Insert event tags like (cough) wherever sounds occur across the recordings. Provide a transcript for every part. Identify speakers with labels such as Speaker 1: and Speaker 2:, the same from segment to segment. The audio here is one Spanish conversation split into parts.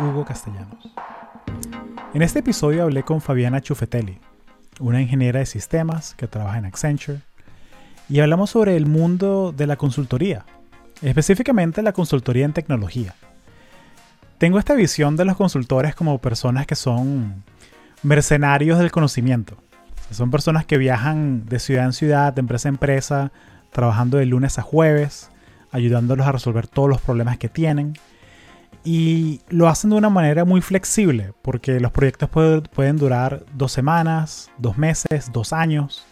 Speaker 1: Hugo Castellanos. En este episodio hablé con Fabiana Chufetelli, una ingeniera de sistemas que trabaja en Accenture, y hablamos sobre el mundo de la consultoría, específicamente la consultoría en tecnología. Tengo esta visión de los consultores como personas que son mercenarios del conocimiento. Son personas que viajan de ciudad en ciudad, de empresa en empresa, trabajando de lunes a jueves, ayudándolos a resolver todos los problemas que tienen. Y lo hacen de una manera muy flexible, porque los proyectos pueden durar dos semanas, dos meses, dos años.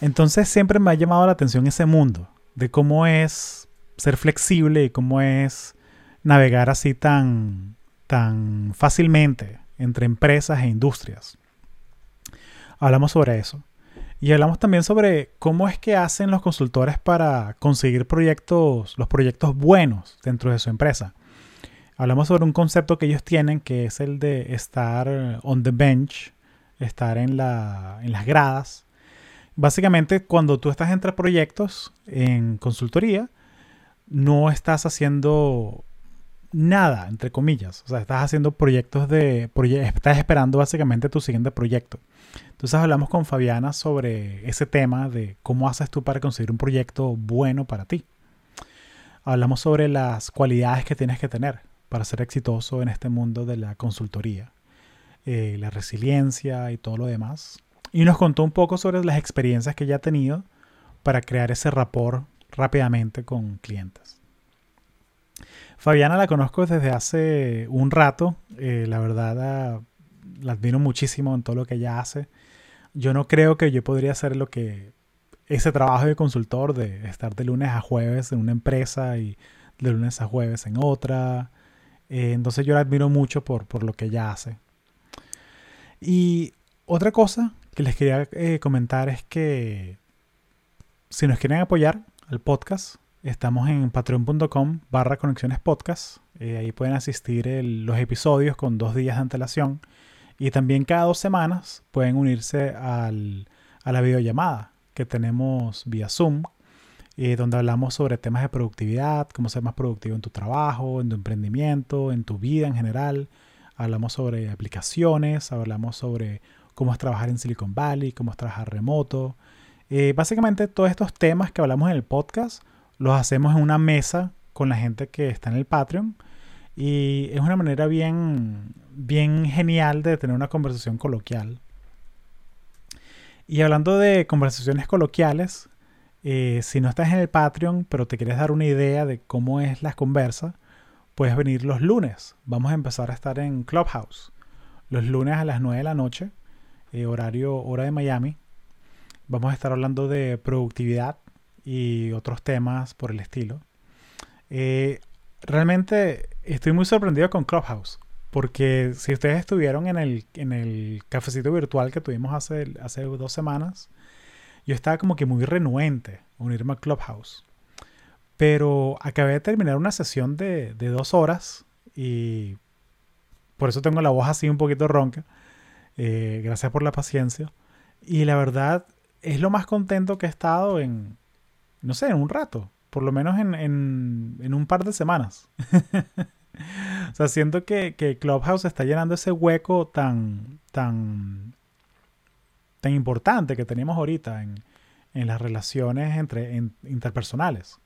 Speaker 1: Entonces siempre me ha llamado la atención ese mundo, de cómo es ser flexible y cómo es navegar así tan, tan fácilmente entre empresas e industrias. Hablamos sobre eso. Y hablamos también sobre cómo es que hacen los consultores para conseguir proyectos, los proyectos buenos dentro de su empresa. Hablamos sobre un concepto que ellos tienen que es el de estar on the bench, estar en, la, en las gradas. Básicamente, cuando tú estás entre proyectos en consultoría, no estás haciendo nada, entre comillas. O sea, estás haciendo proyectos de... estás esperando básicamente tu siguiente proyecto. Entonces hablamos con Fabiana sobre ese tema de cómo haces tú para conseguir un proyecto bueno para ti. Hablamos sobre las cualidades que tienes que tener para ser exitoso en este mundo de la consultoría, eh, la resiliencia y todo lo demás. Y nos contó un poco sobre las experiencias que ella ha tenido para crear ese rapport rápidamente con clientes. Fabiana la conozco desde hace un rato. Eh, la verdad, ah, la admiro muchísimo en todo lo que ella hace. Yo no creo que yo podría hacer lo que ese trabajo de consultor de estar de lunes a jueves en una empresa y de lunes a jueves en otra. Eh, entonces yo la admiro mucho por, por, lo que ella hace. Y otra cosa que les quería eh, comentar es que si nos quieren apoyar al podcast, Estamos en patreon.com barra conexiones podcast. Eh, ahí pueden asistir los episodios con dos días de antelación. Y también cada dos semanas pueden unirse a la videollamada que tenemos vía Zoom, eh, donde hablamos sobre temas de productividad, cómo ser más productivo en tu trabajo, en tu emprendimiento, en tu vida en general. Hablamos sobre aplicaciones, hablamos sobre cómo es trabajar en Silicon Valley, cómo es trabajar remoto. Eh, básicamente todos estos temas que hablamos en el podcast los hacemos en una mesa con la gente que está en el Patreon. Y es una manera bien, bien genial de tener una conversación coloquial. Y hablando de conversaciones coloquiales, eh, si no estás en el Patreon, pero te quieres dar una idea de cómo es la conversa, puedes venir los lunes. Vamos a empezar a estar en Clubhouse. Los lunes a las 9 de la noche, eh, horario hora de Miami. Vamos a estar hablando de productividad, y otros temas por el estilo. Eh, realmente estoy muy sorprendido con Clubhouse. Porque si ustedes estuvieron en el, en el cafecito virtual que tuvimos hace, hace dos semanas, yo estaba como que muy renuente a unirme a Clubhouse. Pero acabé de terminar una sesión de, de dos horas y por eso tengo la voz así un poquito ronca. Eh, gracias por la paciencia. Y la verdad es lo más contento que he estado en, no sé, en un rato, por lo menos en, en, un par de semanas. (laughs) o sea, siento que, que, Clubhouse está llenando ese hueco tan, tan, tan importante que tenemos ahorita en, las relaciones entre, interpersonales.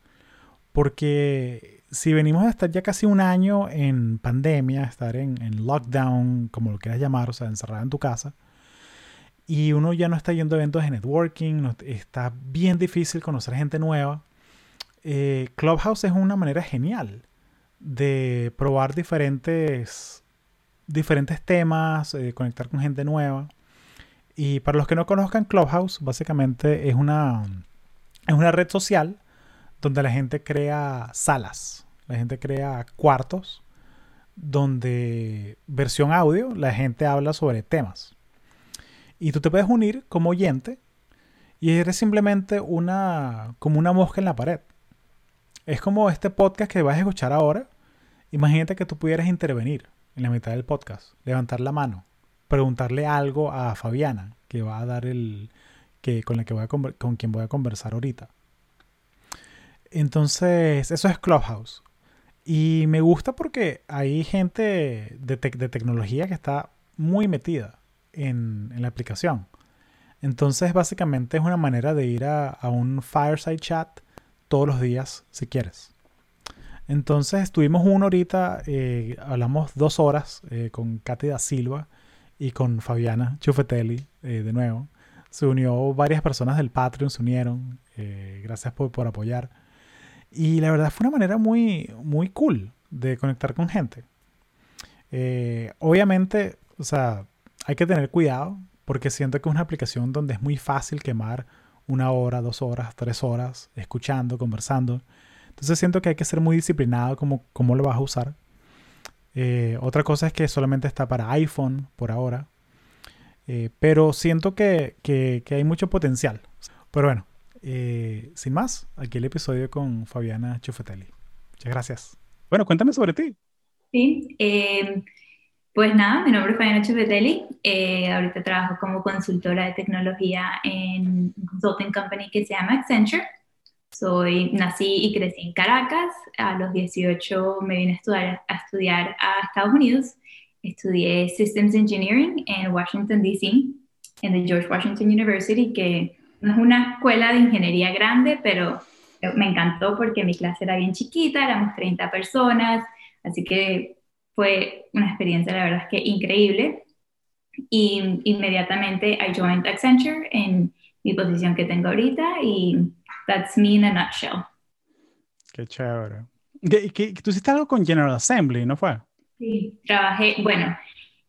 Speaker 1: Porque si venimos a estar ya casi un año en pandemia, estar en, en lockdown, como lo quieras llamar, o sea, encerrado en tu casa, y uno ya no está yendo a eventos de networking, está bien difícil conocer gente nueva. Eh, Clubhouse es una manera genial de probar diferentes, diferentes temas, eh, conectar con gente nueva. Y para los que no conozcan Clubhouse, básicamente es una, es una red social donde la gente crea salas, la gente crea cuartos donde versión audio la gente habla sobre temas. Y tú te puedes unir como oyente y eres simplemente una, como una mosca en la pared. Es como este podcast que vas a escuchar ahora. Imagínate que tú pudieras intervenir en la mitad del podcast, levantar la mano, preguntarle algo a Fabiana, que va a dar el que con la que voy a con quien voy a conversar ahorita. Entonces, eso es Clubhouse. Y me gusta porque hay gente de, de tecnología que está muy metida en, en, la aplicación. Entonces, básicamente es una manera de ir a, a un fireside chat todos los días si quieres. Entonces estuvimos una horita, eh, hablamos dos horas eh, con Katy da Silva y con Fabiana Chufetelli eh, de nuevo. Se unió varias personas del Patreon, se unieron. gracias por, por, apoyar. Y la verdad fue una manera muy, muy cool de conectar con gente. obviamente, o sea, hay que tener cuidado porque siento que es una aplicación donde es muy fácil quemar una hora, dos horas, tres horas escuchando, conversando. Entonces siento que hay que ser muy disciplinado como cómo lo vas a usar. Eh, otra cosa es que solamente está para iPhone por ahora. Eh, pero siento que, que, hay mucho potencial. Pero bueno, eh, sin más, aquí el episodio con Fabiana Chufetelli. Muchas gracias. Bueno, cuéntame sobre ti.
Speaker 2: Sí, pues nada, mi nombre es Fabiana Chufetelli. ahorita trabajo como consultora de tecnología en un consulting company que se llama Accenture. Soy, nací y crecí en Caracas. A los 18 me vine a estudiar, a estudiar a Estados Unidos. Estudié Systems Engineering en Washington, D.C., en the George Washington University, que no es una escuela de ingeniería grande, pero me encantó porque mi clase era bien chiquita, éramos 30 personas, así que fue una experiencia, la verdad es que increíble. Y inmediatamente I joined Accenture en mi posición que tengo ahorita y That's me in a nutshell.
Speaker 1: Qué chévere. ¿Qué, qué, tú hiciste algo con General Assembly, ¿no fue?
Speaker 2: Sí, trabajé, bueno,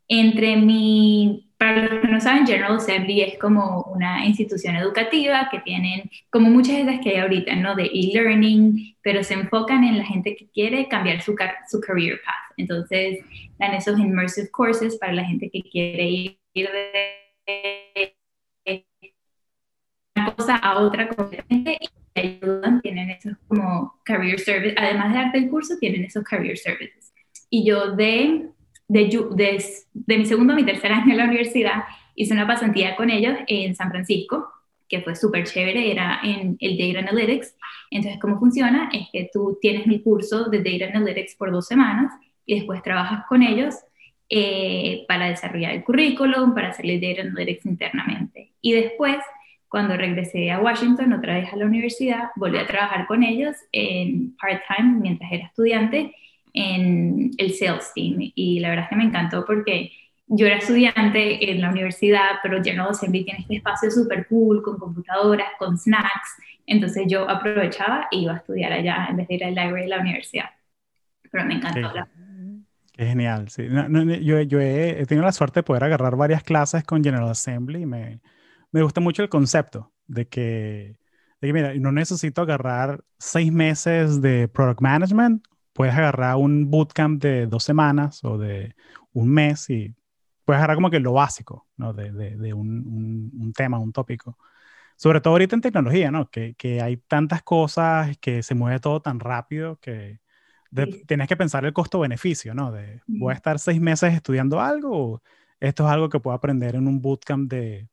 Speaker 2: entre mi, para los que no saben, General Assembly es como una institución educativa que tienen, como muchas de las que hay ahorita, ¿no? De e-learning, pero se enfocan en la gente que quiere cambiar su, su career path. Entonces, dan esos immersive courses para la gente que quiere ir de cosa a otra completamente y te ayudan, tienen esos como career service, además de darte el curso, tienen esos career services. Y yo de, de, de, mi segundo a mi tercer año en la universidad hice una pasantía con ellos en San Francisco, que fue súper chévere, era en el Data Analytics. Entonces, ¿cómo funciona? Es que tú tienes mi curso de Data Analytics por dos semanas y después trabajas con ellos eh, para desarrollar el currículum, para hacerle Data Analytics internamente. Y después cuando regresé a Washington, otra vez a la universidad, volví a trabajar con ellos en part-time mientras era estudiante en el sales team. Y la verdad es que me encantó porque yo era estudiante en la universidad, pero General Assembly tiene este espacio súper cool, con computadoras, con snacks. Entonces yo aprovechaba e iba a estudiar allá en vez de ir al library de la universidad. Pero me encantó.
Speaker 1: Qué, genial, sí. yo, yo he, he, tenido la suerte de poder agarrar varias clases con General Assembly y me, me gusta mucho el concepto de que, de que, mira, no necesito agarrar seis meses de product management, puedes agarrar un bootcamp de dos semanas o de un mes y puedes agarrar como que lo básico, ¿no? De, de, de un, un, tema, un tópico. Sobre todo ahorita en tecnología, ¿no? Que, que hay tantas cosas, que se mueve todo tan rápido que tienes que pensar el costo-beneficio, ¿no? De, ¿voy a estar seis meses estudiando algo o esto es algo que puedo aprender en un bootcamp de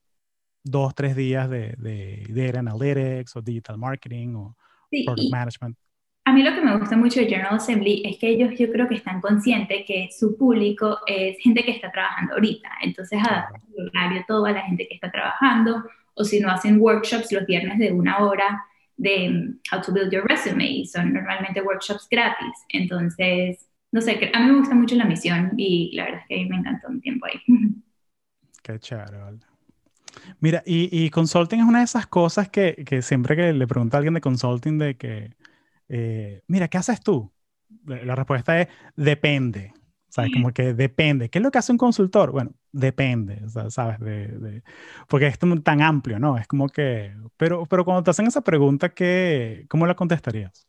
Speaker 1: dos, tres días de, de data analytics o digital marketing o product management.
Speaker 2: A mí lo que me gusta mucho de General Assembly es que ellos yo creo que están conscientes que su público es gente que está trabajando ahorita. Entonces adaptan el horario todo a la gente que está trabajando o si no hacen workshops los viernes de una hora de mm, How to Build Your Resume y son normalmente workshops gratis. Entonces, no sé, a mí me gusta mucho la misión y la verdad es que a mí me encantó mi tiempo ahí. (laughs)
Speaker 1: Qué chévere, Mira, y, consulting es una de esas cosas que, que, siempre que le pregunto a alguien de consulting de que, eh, mira, ¿qué haces tú? La respuesta es, depende. ¿Sabes? Como que depende. ¿Qué es lo que hace un consultor? Bueno, depende, ¿sabes? De, porque es tan amplio, ¿no? Es como que... Pero, pero cuando te hacen esa pregunta, ¿qué, ¿cómo la contestarías?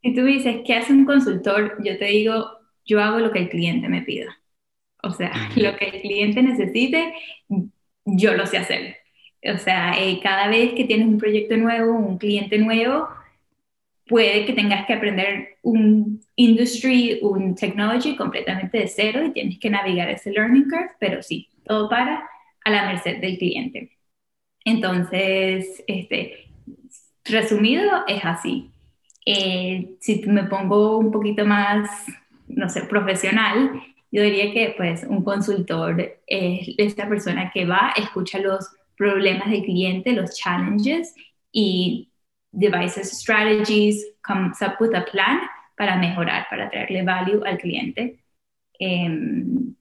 Speaker 2: Si tú dices, ¿qué hace un consultor? Yo te digo, yo hago lo que el cliente me pida. O sea, (laughs) lo que el cliente necesite, yo lo sé hacer. O sea, eh, cada vez que tienes un proyecto nuevo, un cliente nuevo, puede que tengas que aprender un industry, un technology completamente de cero y tienes que navegar ese learning curve, pero sí, todo para a la merced del cliente. Entonces, este, resumido, es así. Eh, si me pongo un poquito más, no sé, profesional, yo diría que pues un consultor es esta persona que va, escucha los problemas del cliente, los challenges y devices strategies, comes up with a plan para mejorar, para traerle value al cliente. Em,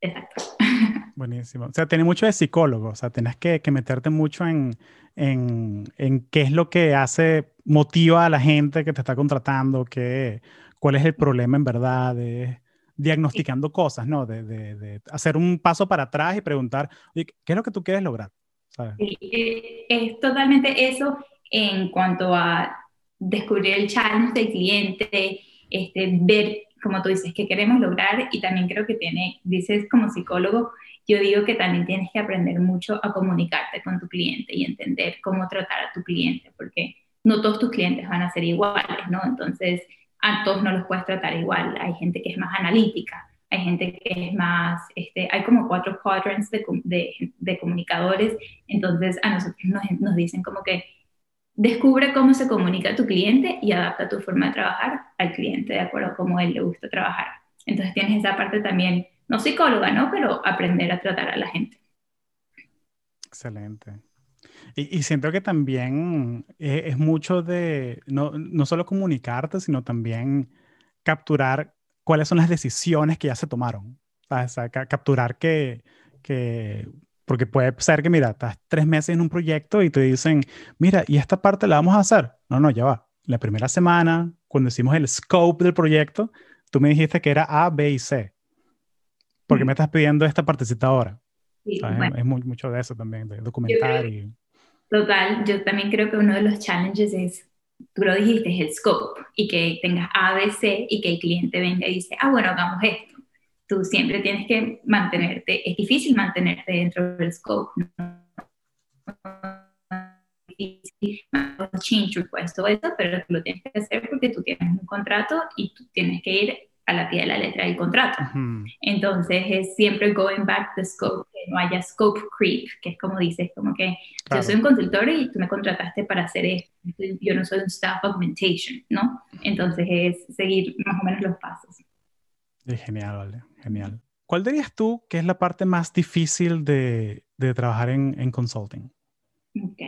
Speaker 2: exacto. (laughs)
Speaker 1: Buenísimo. O sea, tiene mucho de psicólogo, o sea, tienes que, que meterte mucho en, en, en, qué es lo que hace, motiva a la gente que te está contratando, qué, cuál es el problema en verdad, diagnosticando cosas, ¿no? De, de, de, hacer un paso para atrás y preguntar, ¿qué es lo que tú quieres lograr?
Speaker 2: Sí, eh, es totalmente eso en cuanto a descubrir el challenge del cliente, este, ver, como tú dices, qué queremos lograr y también creo que tiene, dices como psicólogo, yo digo que también tienes que aprender mucho a comunicarte con tu cliente y entender cómo tratar a tu cliente, porque no todos tus clientes van a ser iguales, ¿no? Entonces, a todos no los puedes tratar igual. Hay gente que es más analítica, hay gente que es más, este, hay como cuatro quadrants de, de, de comunicadores, entonces a nosotros nos, nos, dicen como que descubre cómo se comunica tu cliente y adapta tu forma de trabajar al cliente de acuerdo a cómo él le gusta trabajar. Entonces tienes esa parte también, no psicóloga, ¿no? Pero aprender a tratar a la gente.
Speaker 1: Excelente. Y, y siento que también es, es mucho de no, no solo comunicarte, sino también capturar cuáles son las decisiones que ya se tomaron. O sea, capturar que, que, porque puede ser que, mira, estás tres meses en un proyecto y te dicen, mira, ¿y esta parte la vamos a hacer? No, no, ya va. La primera semana, cuando hicimos el scope del proyecto, tú me dijiste que era A, B y C. ¿Por qué me estás pidiendo esta partecita ahora? Sí, Es muy, mucho de eso también, de documentar. y...
Speaker 2: Total, yo también creo que uno de los challenges es tú lo dijiste, es el scope, y que tengas A, B, C, y que el cliente venga y dice, ah, bueno, hagamos esto. Tú siempre tienes que mantenerte, es difícil mantenerte dentro del scope, ¿no? change request, todo eso, pero tú lo tienes que hacer porque tú tienes un contrato y tú tienes que ir a la pie de la letra del contrato. Entonces es siempre going back the scope, que no haya scope creep, que es como dices, como que yo soy un consultor y tú me contrataste para hacer esto, yo no soy un staff augmentation, ¿no? Entonces es seguir más o menos los pasos.
Speaker 1: genial, vale, genial. ¿Cuál dirías tú que es la parte más difícil de, de trabajar en, en, consulting?
Speaker 2: Ok,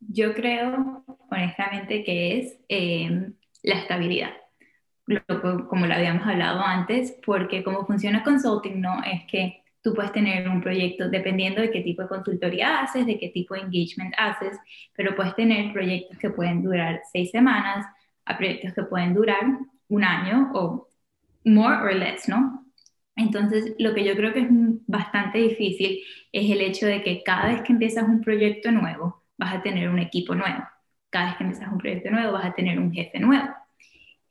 Speaker 2: yo creo honestamente que es eh, la estabilidad como lo habíamos hablado antes, porque como funciona consulting, no es que tú puedes tener un proyecto dependiendo de qué tipo de consultoría haces, de qué tipo de engagement haces, pero puedes tener proyectos que pueden durar seis semanas a proyectos que pueden durar un año o more or less, ¿no? Entonces, lo que yo creo que es bastante difícil es el hecho de que cada vez que empiezas un proyecto nuevo, vas a tener un equipo nuevo. Cada vez que empiezas un proyecto nuevo, vas a tener un jefe nuevo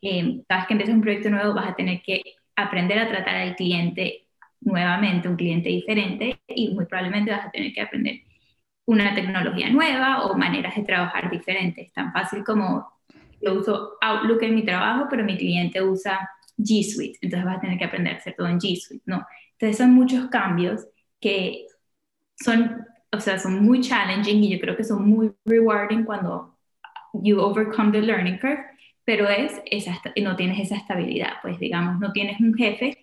Speaker 2: eh, cada vez que empieces un proyecto nuevo vas a tener que aprender a tratar al cliente nuevamente, un cliente diferente, y muy probablemente vas a tener que aprender una tecnología nueva o maneras de trabajar diferentes. Tan fácil como yo uso Outlook en mi trabajo, pero mi cliente usa G Suite, entonces vas a tener que aprender a hacer todo en G Suite, ¿no? Entonces son muchos cambios que son, o sea, son muy challenging y yo creo que son muy rewarding cuando you overcome the learning curve, pero es esa, no tienes esa estabilidad, pues digamos, no tienes un jefe,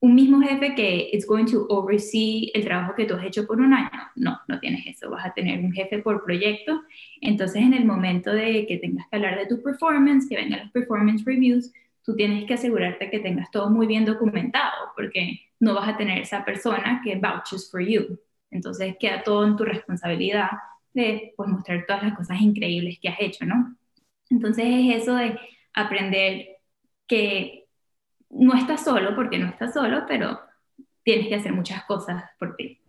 Speaker 2: un mismo jefe que is going to oversee el trabajo que tú has hecho por un año. No, no tienes eso, vas a tener un jefe por proyecto. Entonces, en el momento de que tengas que hablar de tu performance, que vengan los performance reviews, tú tienes que asegurarte que tengas todo muy bien documentado, porque no vas a tener esa persona que vouches for you. Entonces, queda todo en tu responsabilidad de pues, mostrar todas las cosas increíbles que has hecho, ¿no? Entonces es eso de aprender que no estás solo, porque no estás solo, pero tienes que hacer muchas cosas por ti.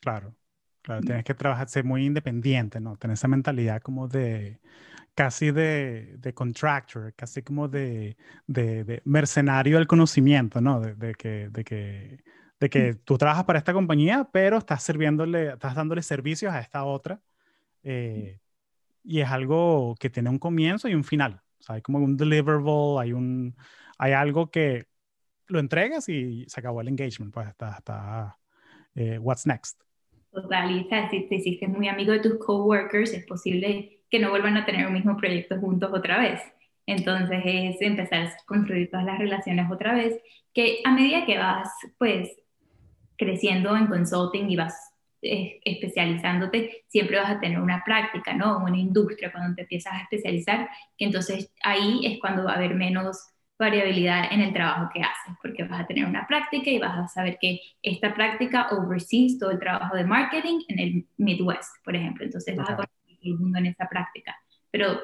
Speaker 1: Claro, claro, tienes que trabajar, ser muy independiente, ¿no? Tener esa mentalidad como de, casi de, de contractor, casi como de, de, mercenario del conocimiento, ¿no? De, que, de que, de que tú trabajas para esta compañía, pero estás sirviéndole, estás dándole servicios a esta otra. Eh, y es algo que tiene un comienzo y un final. O sea, hay como un deliverable, hay, un, hay algo que lo entregas y se acabó el engagement, pues está, está eh, what's next.
Speaker 2: Total, si te hiciste muy amigo de tus coworkers, es posible que no vuelvan a tener un mismo proyecto juntos otra vez. Entonces es empezar a construir todas las relaciones otra vez, que a medida que vas pues creciendo en consulting y vas eh, especializándote, siempre vas a tener una práctica, ¿no? Una industria cuando te empiezas a especializar, que entonces ahí es cuando va a haber menos variabilidad en el trabajo que haces, porque vas a tener una práctica y vas a saber que esta práctica oversees todo el trabajo de marketing en el Midwest, por ejemplo. Entonces vas a conocer el mundo en esa práctica. Pero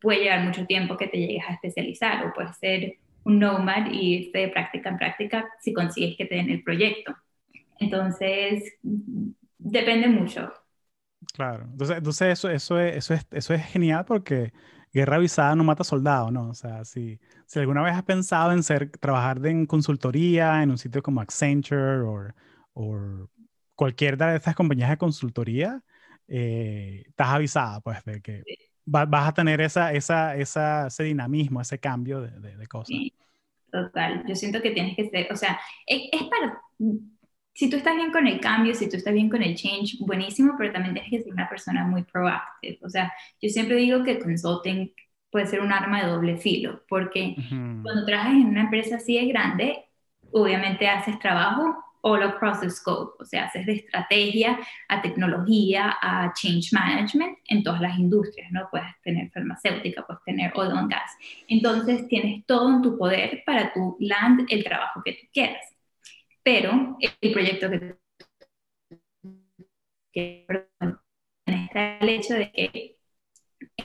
Speaker 2: puede llevar mucho tiempo que te llegues a especializar o puedes ser un nomad y irte de práctica en práctica si consigues que te den el proyecto. Entonces, depende mucho.
Speaker 1: Claro, entonces, entonces eso, eso, es, eso, es, eso es genial porque guerra avisada no mata soldado, ¿no? O sea, si, si alguna vez has pensado en ser, trabajar en consultoría en un sitio como Accenture o cualquier de estas compañías de consultoría, eh, estás avisada, pues, de que vas a tener esa, esa, esa, ese dinamismo, ese cambio de, de, cosas. Sí,
Speaker 2: total. Yo siento que tienes que ser, o sea, es, es para si tú estás bien con el cambio, si tú estás bien con el change, buenísimo, pero también tienes que ser una persona muy proactive. O sea, yo siempre digo que consulting puede ser un arma de doble filo, porque cuando trabajas en una empresa así de grande, obviamente haces trabajo all across the scope, o sea, haces de estrategia a tecnología, a change management en todas las industrias, ¿no? Puedes tener farmacéutica, puedes tener oil and gas. Entonces, tienes todo en tu poder para tu land el trabajo que tú quieras pero el proyecto que, que está el hecho de que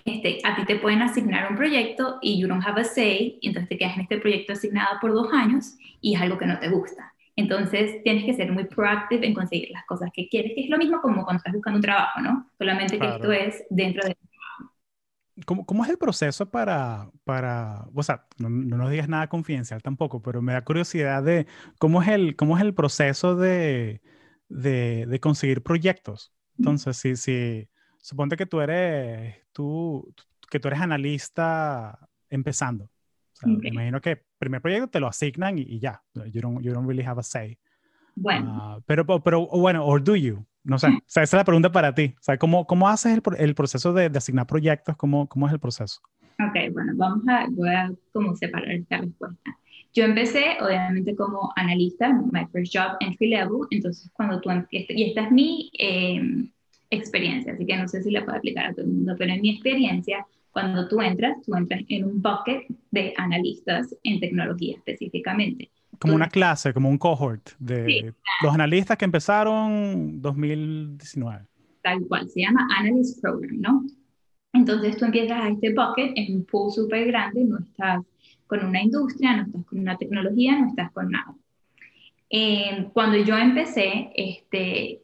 Speaker 2: este, a ti te pueden asignar un proyecto y you don't have a say, y entonces te quedas en este proyecto asignado por dos años y es algo que no te gusta. Entonces tienes que ser muy proactive en conseguir las cosas que quieres, que es lo mismo como cuando estás buscando un trabajo, ¿no? Solamente que esto es dentro de
Speaker 1: ¿Cómo, ¿Cómo, es el proceso para, para o sea, no, no, nos digas nada confidencial tampoco, pero me da curiosidad de cómo es el, cómo es el proceso de, de, de conseguir proyectos? Entonces, si, si, suponte que tú eres, tú, que tú eres analista empezando. O sea, Me imagino que primer proyecto te lo asignan y, ya. You don't, you don't really have a say.
Speaker 2: Bueno.
Speaker 1: Uh, pero, pero, bueno, or do you? No sé, o sea, esa es la pregunta para ti. O sea, ¿cómo, cómo haces el, el proceso de, de, asignar proyectos? ¿Cómo, ¿Cómo es el proceso?
Speaker 2: Ok, bueno, vamos a, voy a como separar esta respuesta. Yo empecé, obviamente, como analista, my first job, entry level, entonces cuando tú empiezas, y esta es mi eh, experiencia, así que no sé si la puedo aplicar a todo el mundo, pero en mi experiencia, cuando tú entras, tú entras en un bucket de analistas en tecnología específicamente
Speaker 1: como una clase, como un cohort de los analistas que empezaron 2019.
Speaker 2: Tal cual, se llama Analyst Program, ¿no? Entonces tú empiezas a este bucket en un pool súper grande, no estás con una industria, no estás con una tecnología, no estás con nada. Eh, cuando yo empecé, este,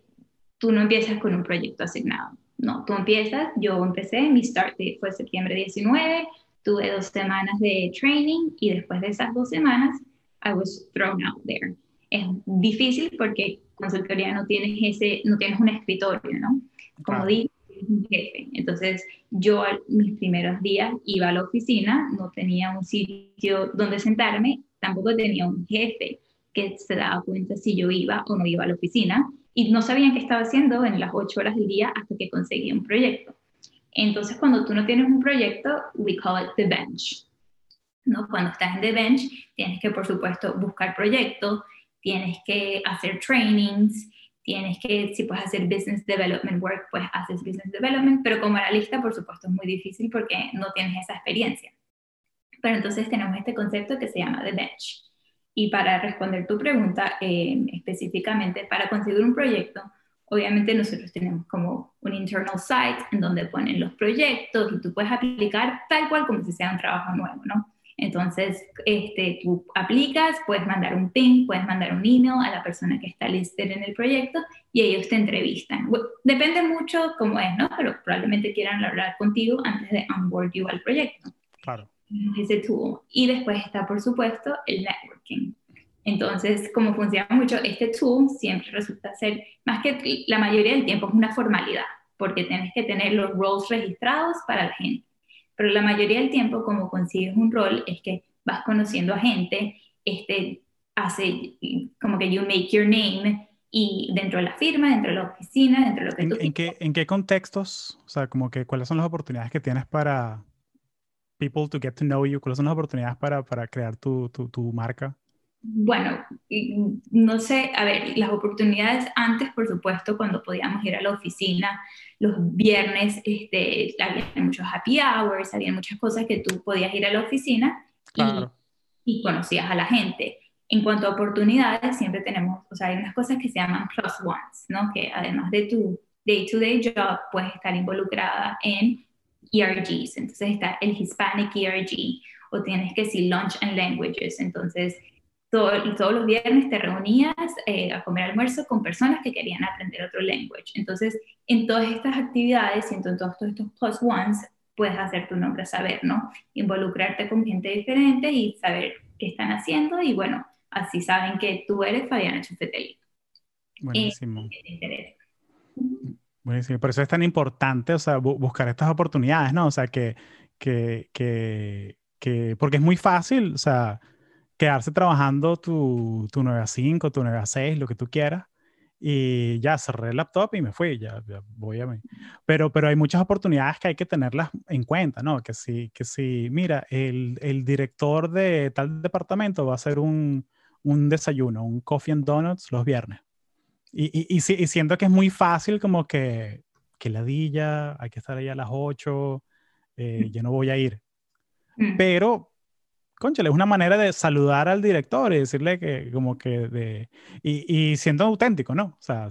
Speaker 2: tú no empiezas con un proyecto asignado. No, tú empiezas, yo empecé, mi start date fue septiembre 19, tuve dos semanas de training y después de esas dos semanas I was thrown out there. Es difícil porque consultoría no tienes ese, no tienes un escritorio, ¿no? Como dije, un jefe. Entonces, yo mis primeros días iba a la oficina, no tenía un sitio donde sentarme, tampoco tenía un jefe que se daba cuenta si yo iba o no iba a la oficina y no sabían qué estaba haciendo en las ocho horas del día hasta que conseguí un proyecto. Entonces, cuando tú no tienes un proyecto, we call it the bench. ¿no? Cuando estás en The Bench, tienes que, por supuesto, buscar proyectos, tienes que hacer trainings, tienes que, si puedes hacer business development work, pues haces business development, pero como analista, por supuesto, es muy difícil porque no tienes esa experiencia. Pero entonces tenemos este concepto que se llama The Bench. Y para responder tu pregunta eh, específicamente, para conseguir un proyecto, obviamente nosotros tenemos como un internal site en donde ponen los proyectos y tú puedes aplicar tal cual como si sea un trabajo nuevo, ¿no? Entonces, este, tú aplicas, puedes mandar un ping, puedes mandar un email a la persona que está listed en el proyecto y ellos te entrevistan. Depende mucho cómo es, ¿no? Pero probablemente quieran hablar contigo antes de onboard you al proyecto.
Speaker 1: Claro.
Speaker 2: Ese tool. Y después está, por supuesto, el networking. Entonces, como funciona mucho, este tool siempre resulta ser, más que la mayoría del tiempo, es una formalidad, porque tienes que tener los roles registrados para la gente pero la mayoría del tiempo como consigues un rol es que vas conociendo a gente, este, hace como que you make your name y dentro de la firma, dentro de la oficina, dentro de lo que
Speaker 1: ¿En,
Speaker 2: tú
Speaker 1: en qué, ¿En qué contextos? O sea, como que cuáles son las oportunidades que tienes para people to get to know you? ¿Cuáles son las oportunidades para, para crear tu, tu, tu marca?
Speaker 2: Bueno, no sé, a ver, las oportunidades antes, por supuesto, cuando podíamos ir a la oficina los viernes, este, había muchos happy hours, había muchas cosas que tú podías ir a la oficina y, y conocías a la gente. En cuanto a oportunidades, siempre tenemos, o sea, hay unas cosas que se llaman plus ones, ¿no? Que además de tu day-to-day job, puedes estar involucrada en ERGs. Entonces está el Hispanic ERG, o tienes que decir Lunch and Languages. Entonces, todo, todos los viernes te reunías eh, a comer almuerzo con personas que querían aprender otro language. Entonces, en todas estas actividades y en todos estos plus ones, puedes hacer tu nombre saber, ¿no? Involucrarte con gente diferente y saber qué están haciendo y bueno, Así saben que tú eres Fabiana Chufetelli.
Speaker 1: Buenísimo. Por eso es tan importante, o sea, buscar estas oportunidades, ¿no? O sea, que, que, que, que, porque es muy fácil, o sea, quedarse trabajando tu, tu 9 a 5, tu 9 a 6, lo que tú quieras, y ya cerré el laptop y me fui, ya, voy a mí. Pero, pero hay muchas oportunidades que hay que tenerlas en cuenta, ¿no? Que si, que si mira, el, el director de tal departamento va a hacer un, un desayuno, un coffee and donuts los viernes. Y, y, y, siento que es muy fácil como que, que ladilla, hay que estar ahí a las 8, eh, yo no voy a ir. Mm. Pero, conchale, es una manera de saludar al director y decirle que como que de... Y, y siendo auténtico, ¿no? O sea,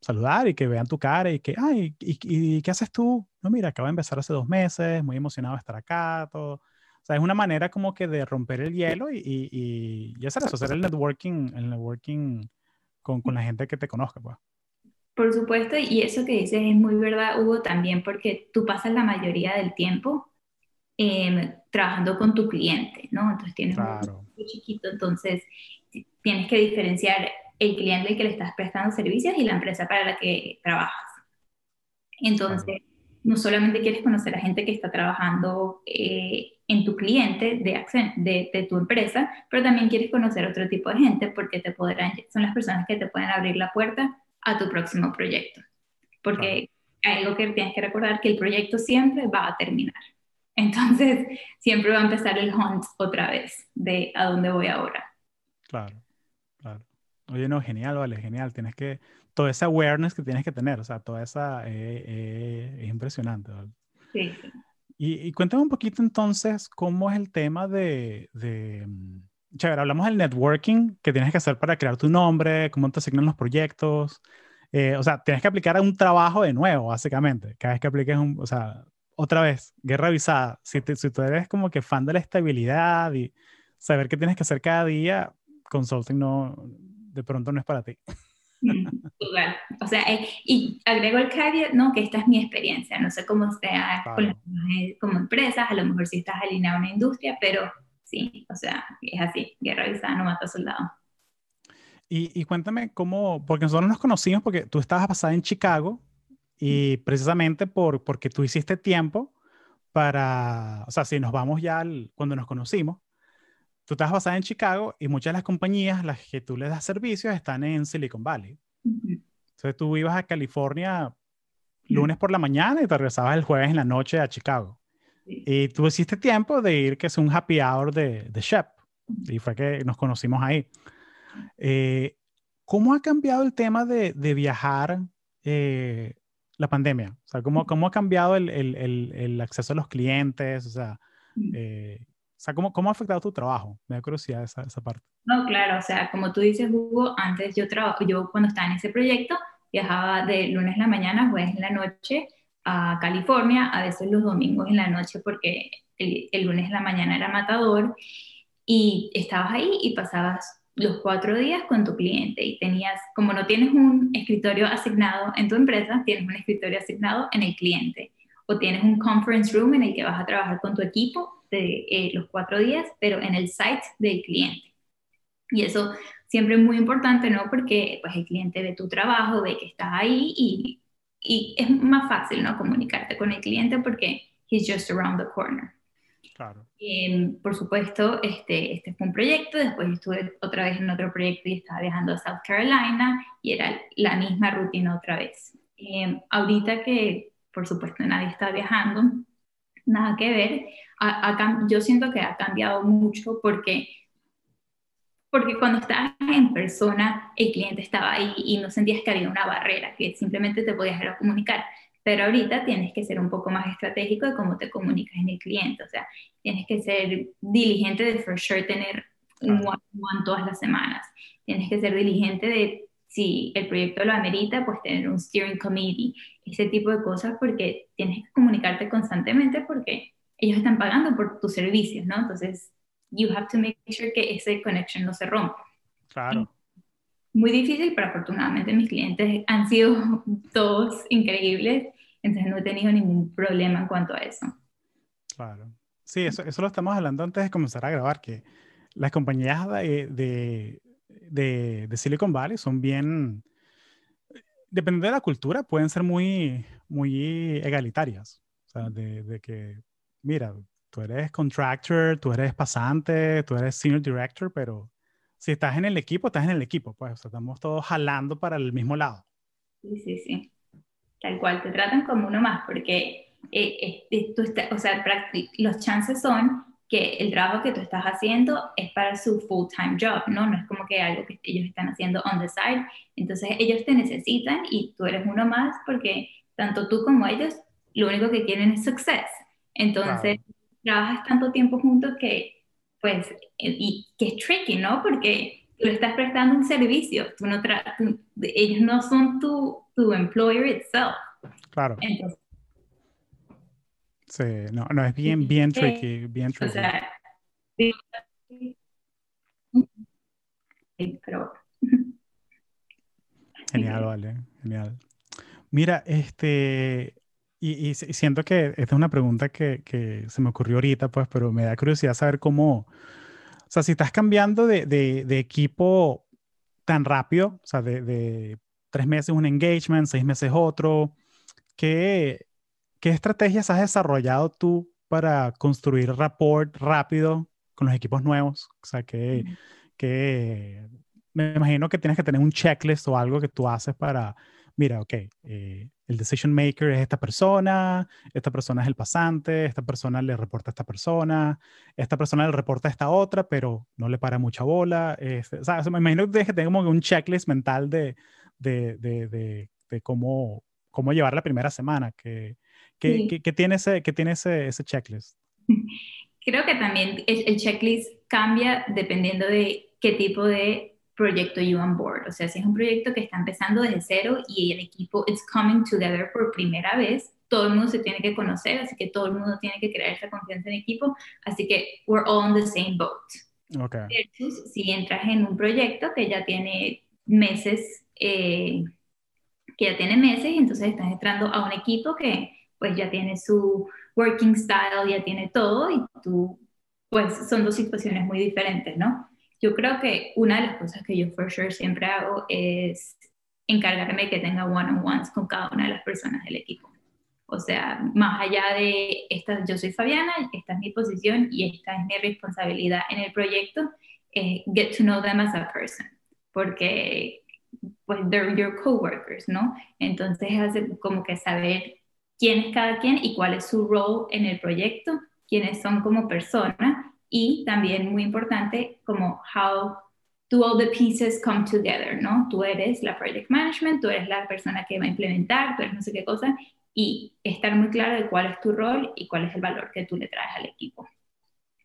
Speaker 1: saludar y que vean tu cara y que, ay, y, y, qué haces tú? No, mira, acabo de empezar hace dos meses, muy emocionado de estar acá, todo sea, es una manera como que de romper el hielo y, y, y hacer eso, hacer el networking, el networking con, con, la gente que te conozca, pues.
Speaker 2: Por supuesto, y eso que dices es muy verdad, Hugo, también porque tú pasas la mayoría del tiempo em, trabajando con tu cliente, ¿no? Entonces tienes un un chiquito, entonces tienes que diferenciar el cliente al que le estás prestando servicios y la empresa para la que trabajas. Entonces, no solamente quieres conocer a gente que está trabajando eh, en tu cliente de, de, tu empresa, pero también quieres conocer otro tipo de gente porque te podrán, son las personas que te pueden abrir la puerta a tu próximo proyecto. Porque hay algo que tienes que recordar, que el proyecto siempre va a terminar. (laughs) Entonces, siempre va a empezar el hunt otra vez de a dónde voy ahora.
Speaker 1: Claro, claro. Oye, no, genial, vale, genial. Tienes que, toda esa awareness que tienes que tener, o sea, toda esa, eh, eh, es impresionante, ¿vale?
Speaker 2: Sí, sí.
Speaker 1: Y, cuéntame un poquito entonces cómo es el tema de, de mm, chévere, hablamos del networking que tienes que hacer para crear tu nombre, cómo te asignan los proyectos. Eh, o sea, tienes que aplicar a un trabajo de nuevo, básicamente. Cada vez que apliques un, o sea, otra vez, guerra avisada. Si, si tú eres como que fan de la estabilidad y saber qué tienes que hacer cada día, consulting no, de pronto no es para ti. (laughs)
Speaker 2: Igual, o sea, eh, y agrego el caveat, ¿no? Que esta es mi experiencia, no sé cómo sea como empresas, a lo mejor si estás alineado a una industria, pero sí, o sea, es así, guerra avisada no mata soldado.
Speaker 1: Y, y, cuéntame cómo, porque nosotros nos conocimos porque tú estabas pasada en Chicago y precisamente por, porque tú hiciste tiempo para, o sea, si nos vamos ya al, cuando nos conocimos, tú estás basada en Chicago y muchas de las compañías, las que tú les das servicios, están en Silicon Valley. Entonces tú ibas a California lunes por la mañana y te regresabas el jueves en la noche a Chicago. Y tú hiciste tiempo de ir, que es un happy hour de, de Shep. Y fue que nos conocimos ahí. Eh, ¿Cómo ha cambiado el tema de, de viajar eh, la pandemia? O sea, ¿cómo, cómo ha cambiado el, el, el, acceso a los clientes? O sea, eh, o sea, ¿cómo, ¿cómo ha afectado tu trabajo? Me da curiosidad esa, esa parte.
Speaker 2: No, claro, o sea, como tú dices, Hugo, antes yo trabajo, yo cuando estaba en ese proyecto, viajaba de lunes en la mañana, jueves en la noche a California, a veces los domingos en la noche, porque el, el lunes en la mañana era matador, y estabas ahí y pasabas los cuatro días con tu cliente y tenías, como no tienes un escritorio asignado en tu empresa, tienes un escritorio asignado en el cliente o tienes un conference room en el que vas a trabajar con tu equipo de eh, los cuatro días, pero en el site del cliente. Y eso siempre es muy importante, ¿no? Porque pues el cliente ve tu trabajo, ve que estás ahí y, y es más fácil, ¿no? Comunicarte con el cliente porque he's just around the corner.
Speaker 1: Claro.
Speaker 2: Em, por supuesto, este, este fue un proyecto, después estuve otra vez en otro proyecto y estaba viajando a South Carolina y era la misma rutina otra vez. Em, ahorita que, por supuesto, nadie está viajando, nada que ver, yo siento que ha cambiado mucho porque porque cuando estabas en persona, el cliente estaba ahí y no sentías que había una barrera, que simplemente te podías ir a comunicar. Pero ahorita tienes que ser un poco más estratégico de cómo te comunicas en el cliente. O sea, tienes que ser diligente de for sure tener un one-on-one todas las semanas. Tienes que ser diligente de si el proyecto lo amerita, pues tener un steering committee, ese tipo de cosas, porque tienes que comunicarte constantemente porque ellos están pagando por tus servicios, ¿no? Entonces, you have to make sure que ese connection no se rompa.
Speaker 1: Claro.
Speaker 2: Muy difícil, pero afortunadamente mis clientes han sido (laughs) todos increíbles, entonces no he tenido ningún problema en cuanto a eso.
Speaker 1: Claro. Sí, eso, eso lo estamos hablando antes de comenzar a grabar, que las compañías de, de, de, de Silicon Valley son bien, dependiendo de la cultura, pueden ser muy, muy egalitarias. O sea, de, de que, mira, tú eres contractor, tú eres pasante, tú eres senior director, pero si estás en el equipo, estás en el equipo, pues o sea, estamos todos jalando para el mismo lado.
Speaker 2: Sí, sí, sí. Tal cual, te tratan como uno más, porque eh, eh, tú o sea, los chances son que el trabajo que tú estás haciendo es para su full-time job, ¿no? No es como que algo que ellos están haciendo on the side. Entonces ellos te necesitan y tú eres uno más porque tanto tú como ellos lo único que quieren es success. Entonces, trabajas tanto tiempo juntos que, pues, y que es tricky, ¿no? Porque tú le estás prestando un servicio, tú no ellos no son tu, tu employer itself.
Speaker 1: Claro. Sí, no, no, es bien, bien tricky, bien tricky. O sea,
Speaker 2: pero... (laughs)
Speaker 1: Genial, vale, genial. Mira, este, y, siento que esta es una pregunta que, que, se me ocurrió ahorita, pues, pero me da curiosidad saber cómo, o sea, si estás cambiando de, de, de equipo tan rápido, o sea, de, de, tres meses un engagement, seis meses otro, ¿qué, qué estrategias has desarrollado tú para construir rapport rápido con los equipos nuevos? O sea, que, que me imagino que tienes que tener un checklist o algo que tú haces para, mira, ok, eh, el decision maker es esta persona, esta persona es el pasante, esta persona le reporta a esta persona, esta persona le reporta a esta otra, pero no le para mucha bola. Este, o sea, me imagino que tienes que tener como un checklist mental de, de, de, de, cómo, cómo llevar la primera semana. ¿Qué, que, que, tiene, ese, que tiene ese, ese checklist? (laughs)
Speaker 2: Creo que también el checklist cambia dependiendo de qué tipo de proyecto You On Board. O sea, si es un proyecto que está empezando desde cero y el equipo is coming together por primera vez, todo el mundo se tiene que conocer, así que todo el mundo tiene que crear esa confianza en equipo, así que we're all on the same boat.
Speaker 1: Okay.
Speaker 2: si entras en un proyecto que ya tiene meses, eh, que ya tiene meses, entonces estás entrando a un equipo que pues ya tiene su working style, ya tiene todo y tú, pues son dos situaciones muy diferentes, ¿no? Yo creo que una de las cosas que yo for sure siempre hago es encargarme de que tenga one-on-ones con cada una de las personas del equipo. O sea, más allá de esta, yo soy Fabiana, esta es mi posición y esta es mi responsabilidad en el proyecto, eh, get to know them as a person, porque pues they're your coworkers, ¿no? Entonces hace como que saber quién es cada quien y cuál es su rol en el proyecto, quiénes son como personas y también muy importante como how do all the pieces come together, ¿no? Tú eres la project management, tú eres la persona que va a implementar, tú eres no sé qué cosa, y estar muy claro de cuál es tu rol y cuál es el valor que tú le traes al equipo.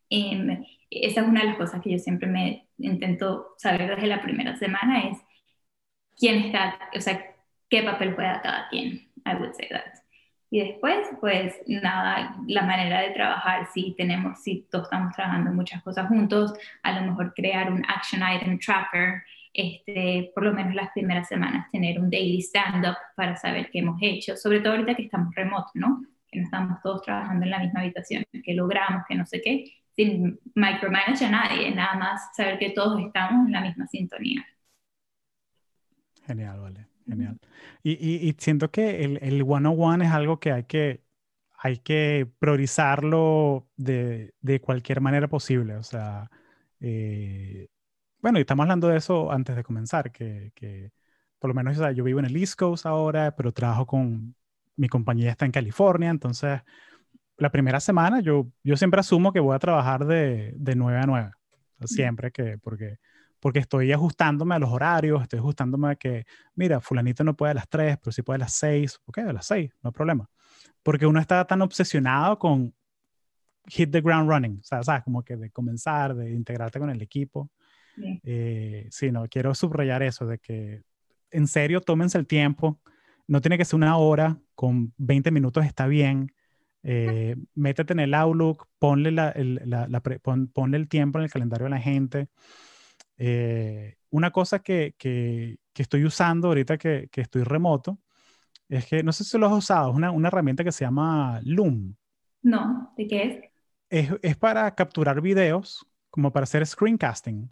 Speaker 2: Em, esa es una de las cosas que yo siempre me intento saber desde la primera semana es quién está, o sea, qué papel juega cada quien, I would say that. Y después, pues nada, la manera de trabajar, si tenemos, si todos estamos trabajando muchas cosas juntos, a lo mejor crear un action item tracker, este, por lo menos las primeras semanas tener un daily stand-up para saber qué hemos hecho, sobre todo ahorita que estamos remotos, ¿no? Que no estamos todos trabajando en la misma habitación, que logramos, que no sé qué, sin micromanage a nadie, nada más saber que todos estamos en la misma sintonía.
Speaker 1: Genial, vale. Genial. Y, y, siento que el, el one-on-one es algo que hay que hay que priorizarlo de, de cualquier manera posible. O sea, eh, bueno, y estamos hablando de eso antes de comenzar, que, que por lo menos o sea, yo vivo en el East Coast ahora, pero trabajo con, mi compañía está en California, entonces la primera semana yo, yo siempre asumo que voy a trabajar de, de 9 a 9, siempre que, porque, porque estoy ajustándome a los horarios, estoy ajustándome a que, mira, fulanito no puede a las 3, pero sí puede a las 6, ok, a las 6, no hay problema. Porque uno está tan obsesionado con hit the ground running, o sea, ¿sabes? Como que de comenzar, de integrarte con el equipo. Sí. Eh, sí, no, quiero subrayar eso, de que en serio tómense el tiempo, no tiene que ser una hora, con 20 minutos está bien. Eh, (laughs) métete en el Outlook, ponle, la, el, la, la ponle el tiempo en el calendario de la gente. Eh, una cosa que, que, que, estoy usando ahorita que, que, estoy remoto es que, no sé si lo has usado, es una, una herramienta que se llama Loom.
Speaker 2: No, ¿de qué es?
Speaker 1: Es, es para capturar videos, como para hacer screencasting.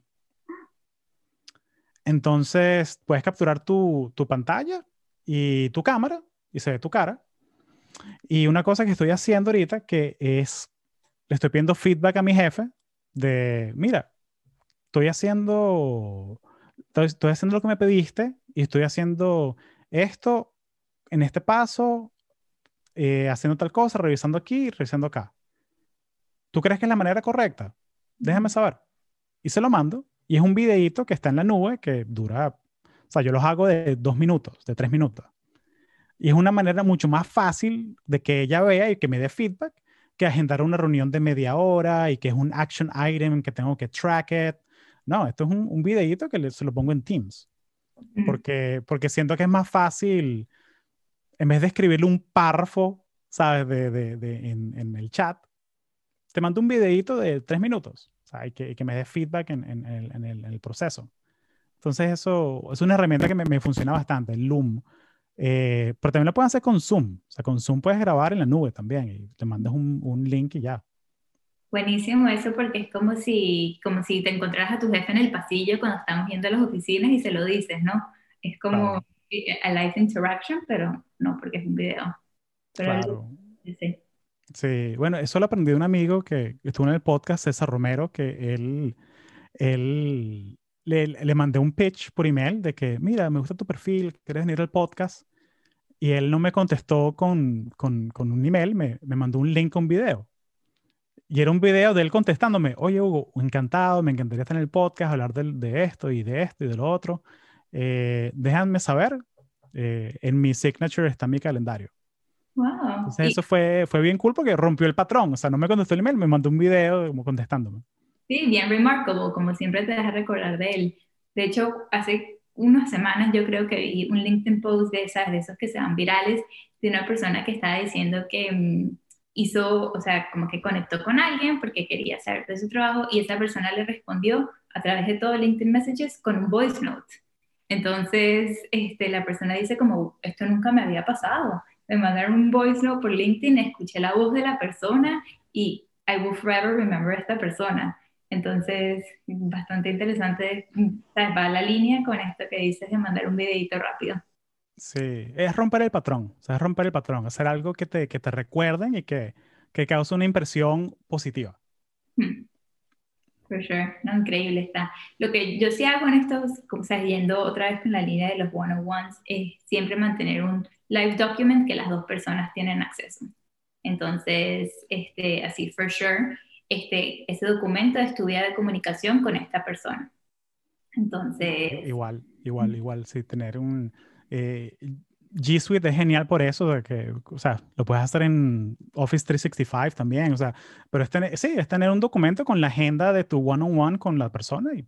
Speaker 1: Entonces, puedes capturar tu, tu pantalla y tu cámara y se ve tu cara. Y una cosa que estoy haciendo ahorita que es, le estoy pidiendo feedback a mi jefe de, mira, estoy haciendo, estoy, haciendo lo que me pediste y estoy haciendo esto en este paso, eh, haciendo tal cosa, revisando aquí, revisando acá. ¿Tú crees que es la manera correcta? Déjame saber. Y se lo mando. Y es un videito que está en la nube que dura o sea, yo los hago de dos minutos, de tres minutos. Y es una manera mucho más fácil de que ella vea y que me dé feedback que agendar una reunión de media hora y que es un action item que tengo que track it. No, esto es un, un videito que le, se lo pongo en Teams. Porque, porque siento que es más fácil, en vez de escribirle un párrafo, ¿sabes? De, de, de en, en, el chat, te mando un videito de tres minutos. Sea, y que, y que me dé feedback en, en, el, el, en el proceso. Entonces eso es una herramienta que me, me funciona bastante, el Loom. Eh, pero también lo puedes hacer con Zoom. O sea, con Zoom puedes grabar en la nube también y te mandas un, un link y ya.
Speaker 2: Buenísimo eso porque es como si, como si te encontraras a tu jefe en el pasillo cuando estamos viendo las oficinas y se lo dices, ¿no? Es como claro. a live interaction, pero no porque es un video. Pero
Speaker 1: claro. sí. sí, bueno, eso lo aprendí de un amigo que estuvo en el podcast, César Romero, que él, él le, le, mandé un pitch por email de que, mira, me gusta tu perfil, ¿quieres venir al podcast? Y él no me contestó con, con, con un email, me, me, mandó un link con video. Y era un video de él contestándome, oye Hugo, encantado, me encantaría estar en el podcast, hablar de, de esto y de esto y de lo otro. Eh, déjame saber, eh, en mi signature está mi calendario.
Speaker 2: Wow.
Speaker 1: Entonces y... eso fue, fue bien cool porque rompió el patrón, o sea, no me contestó el email, me mandó un video como contestándome.
Speaker 2: Sí, bien remarkable, como siempre te deja recordar de él. De hecho, hace unas semanas yo creo que vi un LinkedIn post de esas, de esos que se van virales, de una persona que estaba diciendo que um, hizo, o sea, como que conectó con alguien porque quería saber de su trabajo y esa persona le respondió a través de todo LinkedIn Messages con un voice note. Entonces, este, la persona dice como, esto nunca me había pasado. Me mandaron un voice note por LinkedIn, escuché la voz de la persona y I will forever remember a esta persona. Entonces, bastante interesante, va la línea con esto que dices de mandar un videito rápido.
Speaker 1: Sí, es romper el patrón, o sea, es romper el patrón, hacer algo que te, que te recuerden y que, que cause una impresión positiva.
Speaker 2: Hmm. For sure, no, increíble está. Lo que yo sí hago en estos, o sea, yendo otra vez con la línea de los one-on-ones, es siempre mantener un live document que las dos personas tienen acceso. Entonces, este, así, for sure, este, ese documento de estudia de comunicación con esta persona. Entonces...
Speaker 1: Igual, igual, igual, sí, tener un... Eh, G Suite es genial por eso, de que, o sea, lo puedes hacer en Office 365 también, o sea, pero es tener, sí, es tener un documento con la agenda de tu one-on-one -on -one con la persona y,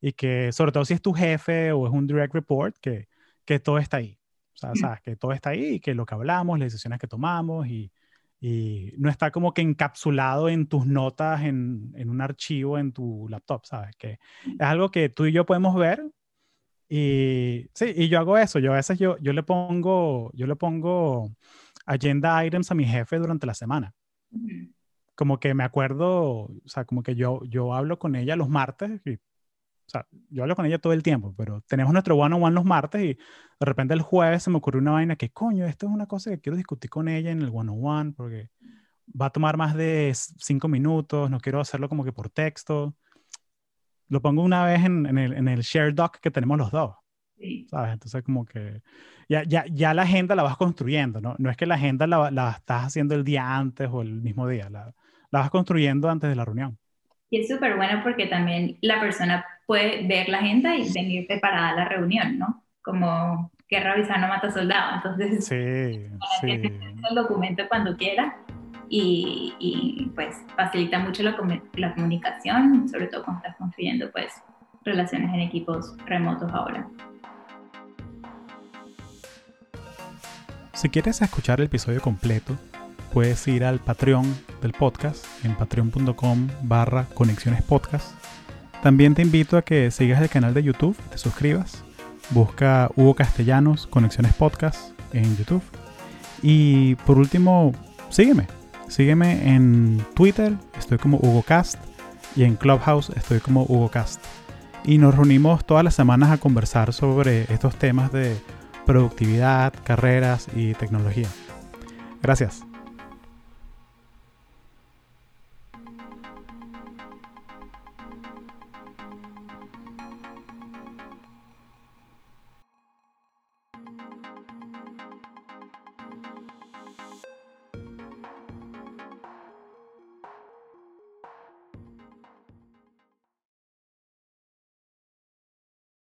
Speaker 1: y, que, sobre todo si es tu jefe o es un direct report, que, que todo está ahí. O sea, sabes, que todo está ahí que lo que hablamos, las decisiones que tomamos y, y no está como que encapsulado en tus notas en, en, un archivo en tu laptop, ¿sabes? Que es algo que tú y yo podemos ver y sí, y yo hago eso, yo a veces yo, yo le pongo, yo le pongo agenda items a mi jefe durante la semana. Como que me acuerdo, o sea, como que yo, yo hablo con ella los martes y O sea, yo hablo con ella todo el tiempo, pero tenemos nuestro one-on-one los martes y de repente el jueves se me ocurrió una vaina que, coño, esto es una cosa que quiero discutir con ella en el one-on-one porque va a tomar más de cinco minutos, no quiero hacerlo como que por texto. Lo pongo una vez en, en, el, en el share doc que tenemos los dos. ¿Sabes? Entonces como que ya, ya, ya, la agenda la vas construyendo, ¿no? No es que la agenda la, la estás haciendo el día antes o el mismo día, la, la vas construyendo antes de la reunión.
Speaker 2: Y es súper bueno porque también la persona puede ver la agenda y venir preparada a la reunión, ¿no? Como que revisar no mata soldado. Entonces,
Speaker 1: sí, (laughs) sí.
Speaker 2: el documento cuando quiera y, pues facilita mucho la, la, comunicación, sobre todo cuando estás construyendo pues relaciones en equipos remotos ahora.
Speaker 1: Si quieres escuchar el episodio completo, puedes ir al Patreon del podcast en patreon.com barra conexiones podcast. También te invito a que sigas el canal de YouTube, te suscribas, busca Hugo Castellanos Conexiones Podcast en YouTube. Y por último, sígueme. Sígueme en Twitter, estoy como Hugo Cast, y en Clubhouse estoy como Hugo Cast. Y nos reunimos todas las semanas a conversar sobre estos temas de productividad, carreras y tecnología. Gracias.